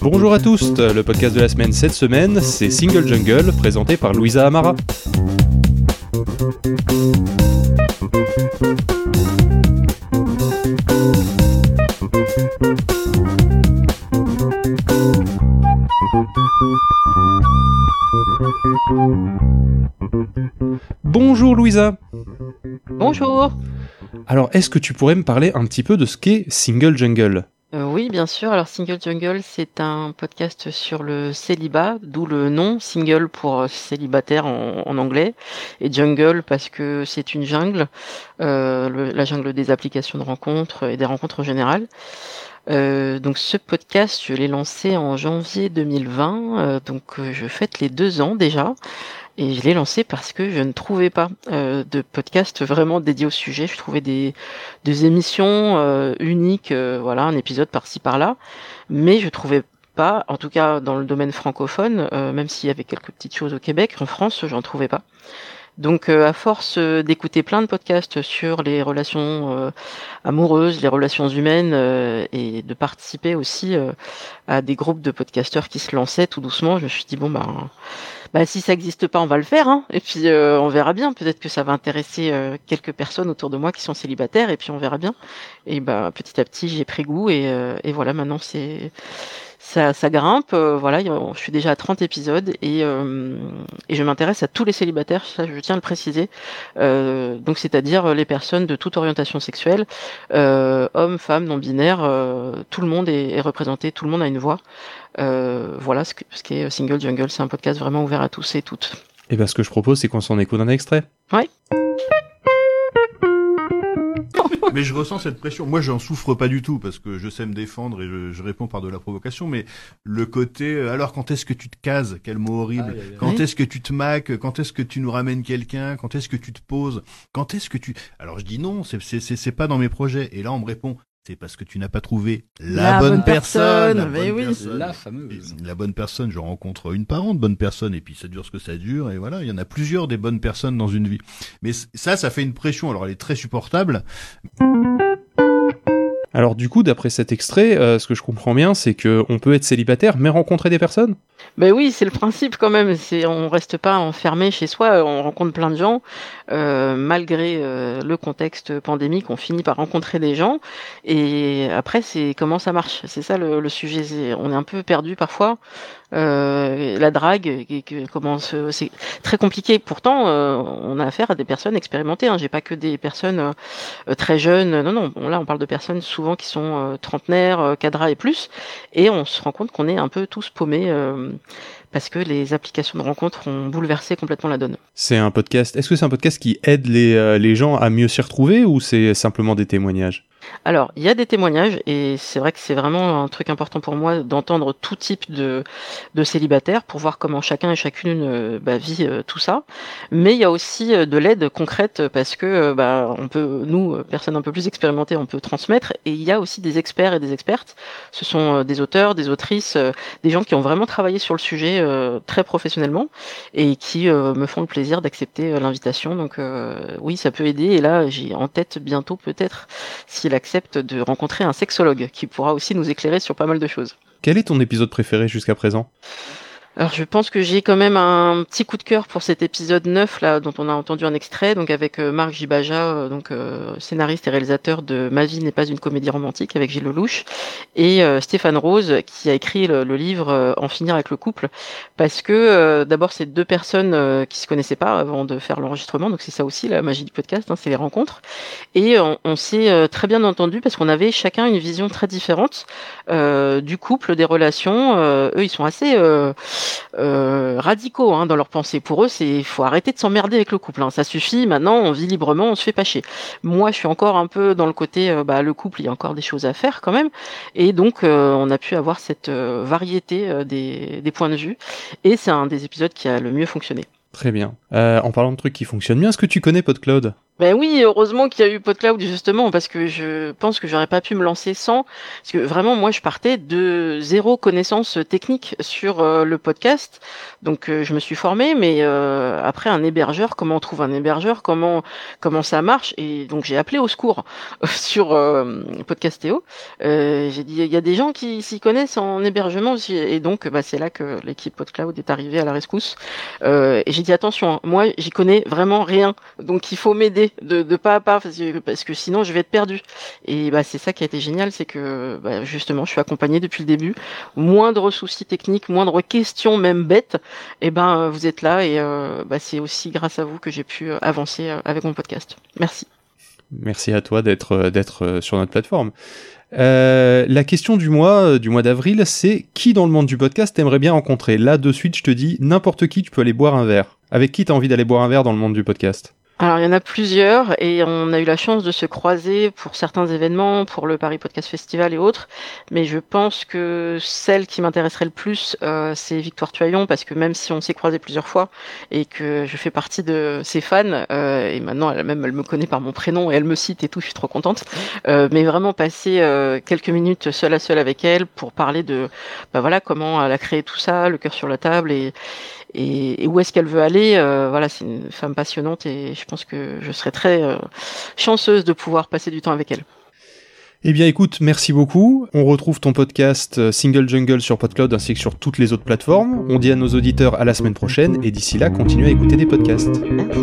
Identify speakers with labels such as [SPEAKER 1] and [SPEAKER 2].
[SPEAKER 1] Bonjour à tous, le podcast de la semaine cette semaine, c'est Single Jungle, présenté par Louisa Amara. Bonjour Louisa.
[SPEAKER 2] Bonjour.
[SPEAKER 1] Alors, est-ce que tu pourrais me parler un petit peu de ce qu'est Single Jungle?
[SPEAKER 2] Euh, oui, bien sûr. Alors, Single Jungle, c'est un podcast sur le célibat, d'où le nom single pour célibataire en, en anglais, et jungle parce que c'est une jungle, euh, le- la jungle des applications de rencontres et des rencontres en général. Euh, donc, ce podcast, je l'ai lancé en janvier 2020, euh, donc euh, je fête les deux ans déjà. Et je l'ai lancé parce que je ne trouvais pas euh, de podcast vraiment dédié au sujet. Je trouvais des, des émissions euh, uniques, euh, voilà, un épisode par-ci par-là, mais je trouvais pas, en tout cas dans le domaine francophone, euh, même s'il y avait quelques petites choses au Québec, en France, j'en trouvais pas. Donc, euh, à force euh, d'écouter plein de podcasts sur les relations euh, amoureuses, les relations humaines, et de participer aussi à des groupes de podcasteurs qui se lançaient tout doucement, je me suis dit bon ben, bah si ça n'existe pas, on va le faire, hein. Et puis on verra bien. Peut-être que ça va intéresser quelques personnes autour de moi qui sont célibataires, et puis on verra bien. Et bah petit à petit, j'ai pris goût, et, et voilà, maintenant c'est ça, ça grimpe. euh, voilà, je suis déjà à 30 épisodes, et, euh, et je m'intéresse à tous les célibataires. Ça, je tiens à le préciser. Euh, donc c'est-à-dire les personnes de toute orientation sexuelle, euh, hommes, femmes, non binaires, euh, tout le monde est, est représenté, tout le monde a une voix. Euh, voilà ce, que- ce qu'est Single Jungle. C'est un podcast vraiment ouvert à tous et toutes.
[SPEAKER 1] Et bien, ce que je propose, c'est qu'on s'en écoute un extrait.
[SPEAKER 3] Mais je ressens cette pression. Moi, j'en souffre pas du tout parce que je sais me défendre et je, je réponds par de la provocation. Mais le côté, euh, alors quand est-ce que tu te cases? Quel mot horrible. Quand
[SPEAKER 2] Oui.
[SPEAKER 3] est-ce que tu te maques? Quand est-ce que tu nous ramènes quelqu'un? Quand est-ce que tu te poses? Quand est-ce que tu Alors je dis non, c'est c'est c'est c'est pas dans mes projets. Et là, on me répond. C'est parce que tu n'as pas trouvé la,
[SPEAKER 2] La
[SPEAKER 3] bonne,
[SPEAKER 2] bonne
[SPEAKER 3] personne.
[SPEAKER 2] personne, mais
[SPEAKER 3] bonne
[SPEAKER 2] oui.
[SPEAKER 3] personne.
[SPEAKER 4] La fameuse.
[SPEAKER 3] Et La bonne personne, je rencontre une par an de bonnes personnes, et puis ça dure ce que ça dure, et voilà, il y en a plusieurs des bonnes personnes dans une vie. Mais ça, ça fait une pression, alors elle est très supportable,
[SPEAKER 1] Alors, du coup, d'après cet extrait, euh, ce que je comprends bien, c'est que on peut être célibataire, mais rencontrer des personnes?
[SPEAKER 2] Ben oui, c'est le principe quand même. On reste pas enfermé chez soi. On rencontre plein de gens. Euh, malgré euh, le contexte pandémique, on finit par rencontrer des gens. Et après, c'est comment ça marche? C'est ça le, sujet. On est un peu perdu parfois. Euh, la drague, c'est très compliqué. Pourtant, euh, on a affaire à des personnes expérimentées. Hein. J'ai pas que des personnes euh, euh, très jeunes. Non, non. Là, on parle de personnes souvent qui sont euh, trentenaires, euh, cadras et plus. Et on se rend compte qu'on est un peu tous paumés. euh, parce que les applications de rencontres ont bouleversé complètement la donne.
[SPEAKER 1] C'est un podcast. Est-ce que c'est un podcast qui aide les, euh, les gens à mieux s'y retrouver ou c'est simplement des témoignages?
[SPEAKER 2] Alors, il y a des témoignages et c'est vrai que c'est vraiment un truc important pour moi d'entendre tout type de, de célibataires pour voir comment chacun et chacune euh, bah, vit euh, tout ça. Mais il y a aussi euh, de l'aide concrète parce que bah, on peut, nous, personnes un peu plus expérimentées, on peut transmettre. Et il y a aussi des experts et des expertes. Ce sont des auteurs, des autrices, des gens qui ont vraiment travaillé sur le sujet euh, très professionnellement et qui euh, me font le plaisir d'accepter l'invitation. Donc euh, oui, ça peut aider. Et là, j'ai en tête bientôt peut-être accepte de rencontrer un sexologue qui pourra aussi nous éclairer sur pas mal de choses.
[SPEAKER 1] Quel est ton épisode préféré jusqu'à présent?
[SPEAKER 2] Alors je pense que j'ai quand même un petit coup de cœur pour cet épisode 9 là dont on a entendu un extrait donc avec euh, Marc Gibaja euh, donc euh, scénariste et réalisateur de Ma vie n'est pas une comédie romantique avec Gilles Lelouch et euh, Stéphane Rose qui a écrit le, livre En finir avec le couple. Parce que d'abord c'est deux personnes qui se connaissaient pas avant de faire l'enregistrement donc c'est ça aussi la magie du podcast hein, c'est les rencontres. Et on, on s'est très bien entendu parce qu'on avait chacun une vision très différente du couple des relations. Eux ils sont assez euh, radicaux hein, dans leur pensée. Pour eux, c'est faut arrêter de s'emmerder avec le couple. hein. Ça suffit. Maintenant, on vit librement, on se fait pas chier. Moi, je suis encore un peu dans le côté, euh, bah, le couple, il y a encore des choses à faire quand même. Et donc, euh, on a pu avoir cette variété des, points de vue. Et c'est un des épisodes qui a le mieux fonctionné.
[SPEAKER 1] Très bien. En parlant de trucs qui fonctionnent bien, est-ce que tu connais PodCloud?
[SPEAKER 2] Ben oui, heureusement qu'il y a eu PodCloud justement parce que je pense que j'aurais pas pu me lancer sans parce que vraiment moi je partais de zéro connaissance technique sur euh, le podcast. Donc euh, je me suis formé mais euh, après un hébergeur, comment on trouve un hébergeur, comment comment ça marche? Et donc j'ai appelé au secours sur Podcastéo. j'ai dit il y a des gens qui s'y connaissent en hébergement aussi et donc bah, c'est là que l'équipe PodCloud est arrivée à la rescousse. et j'ai dit attention, hein, moi j'y connais vraiment rien donc il faut m'aider de, pas à pas parce que, sinon je vais être perdu. Et bah c'est ça qui a été génial, c'est que bah, justement je suis accompagné depuis le début. Moindre souci technique, moindre question même bête, et ben vous êtes là et euh, bah, c'est aussi grâce à vous que j'ai pu euh, avancer euh, avec mon podcast. Merci.
[SPEAKER 1] Merci à toi d'être d'être sur notre plateforme. la question du mois, du mois d'avril, c'est qui dans le monde du podcast t'aimerais bien rencontrer? Là, de suite, je te dis, n'importe qui, tu peux aller boire un verre. Avec qui t'as envie d'aller boire un verre dans le monde du podcast?
[SPEAKER 2] Alors il y en a plusieurs et on a eu la chance de se croiser pour certains événements, pour le Paris Podcast Festival et autres. Mais je pense que celle qui m'intéresserait le plus, euh, c'est Victoire Tuaillon parce que même si on s'est croisé plusieurs fois et que je fais partie de ses fans euh, et maintenant elle même elle me connaît par mon prénom et elle me cite et tout, je suis trop contente. Euh, mais vraiment passer quelques minutes seule à seule avec elle pour parler de, bah voilà comment elle a créé tout ça, le cœur sur la table et et, où est-ce qu'elle veut aller. Euh, voilà, c'est une femme passionnante et je pense que je serais très euh, chanceuse de pouvoir passer du temps avec elle.
[SPEAKER 1] Eh bien écoute, merci beaucoup. On retrouve ton podcast euh, Single Jungle sur PodCloud ainsi que sur toutes les autres plateformes. On dit à nos auditeurs à la semaine prochaine et d'ici là, continuez à écouter des podcasts.
[SPEAKER 2] Merci.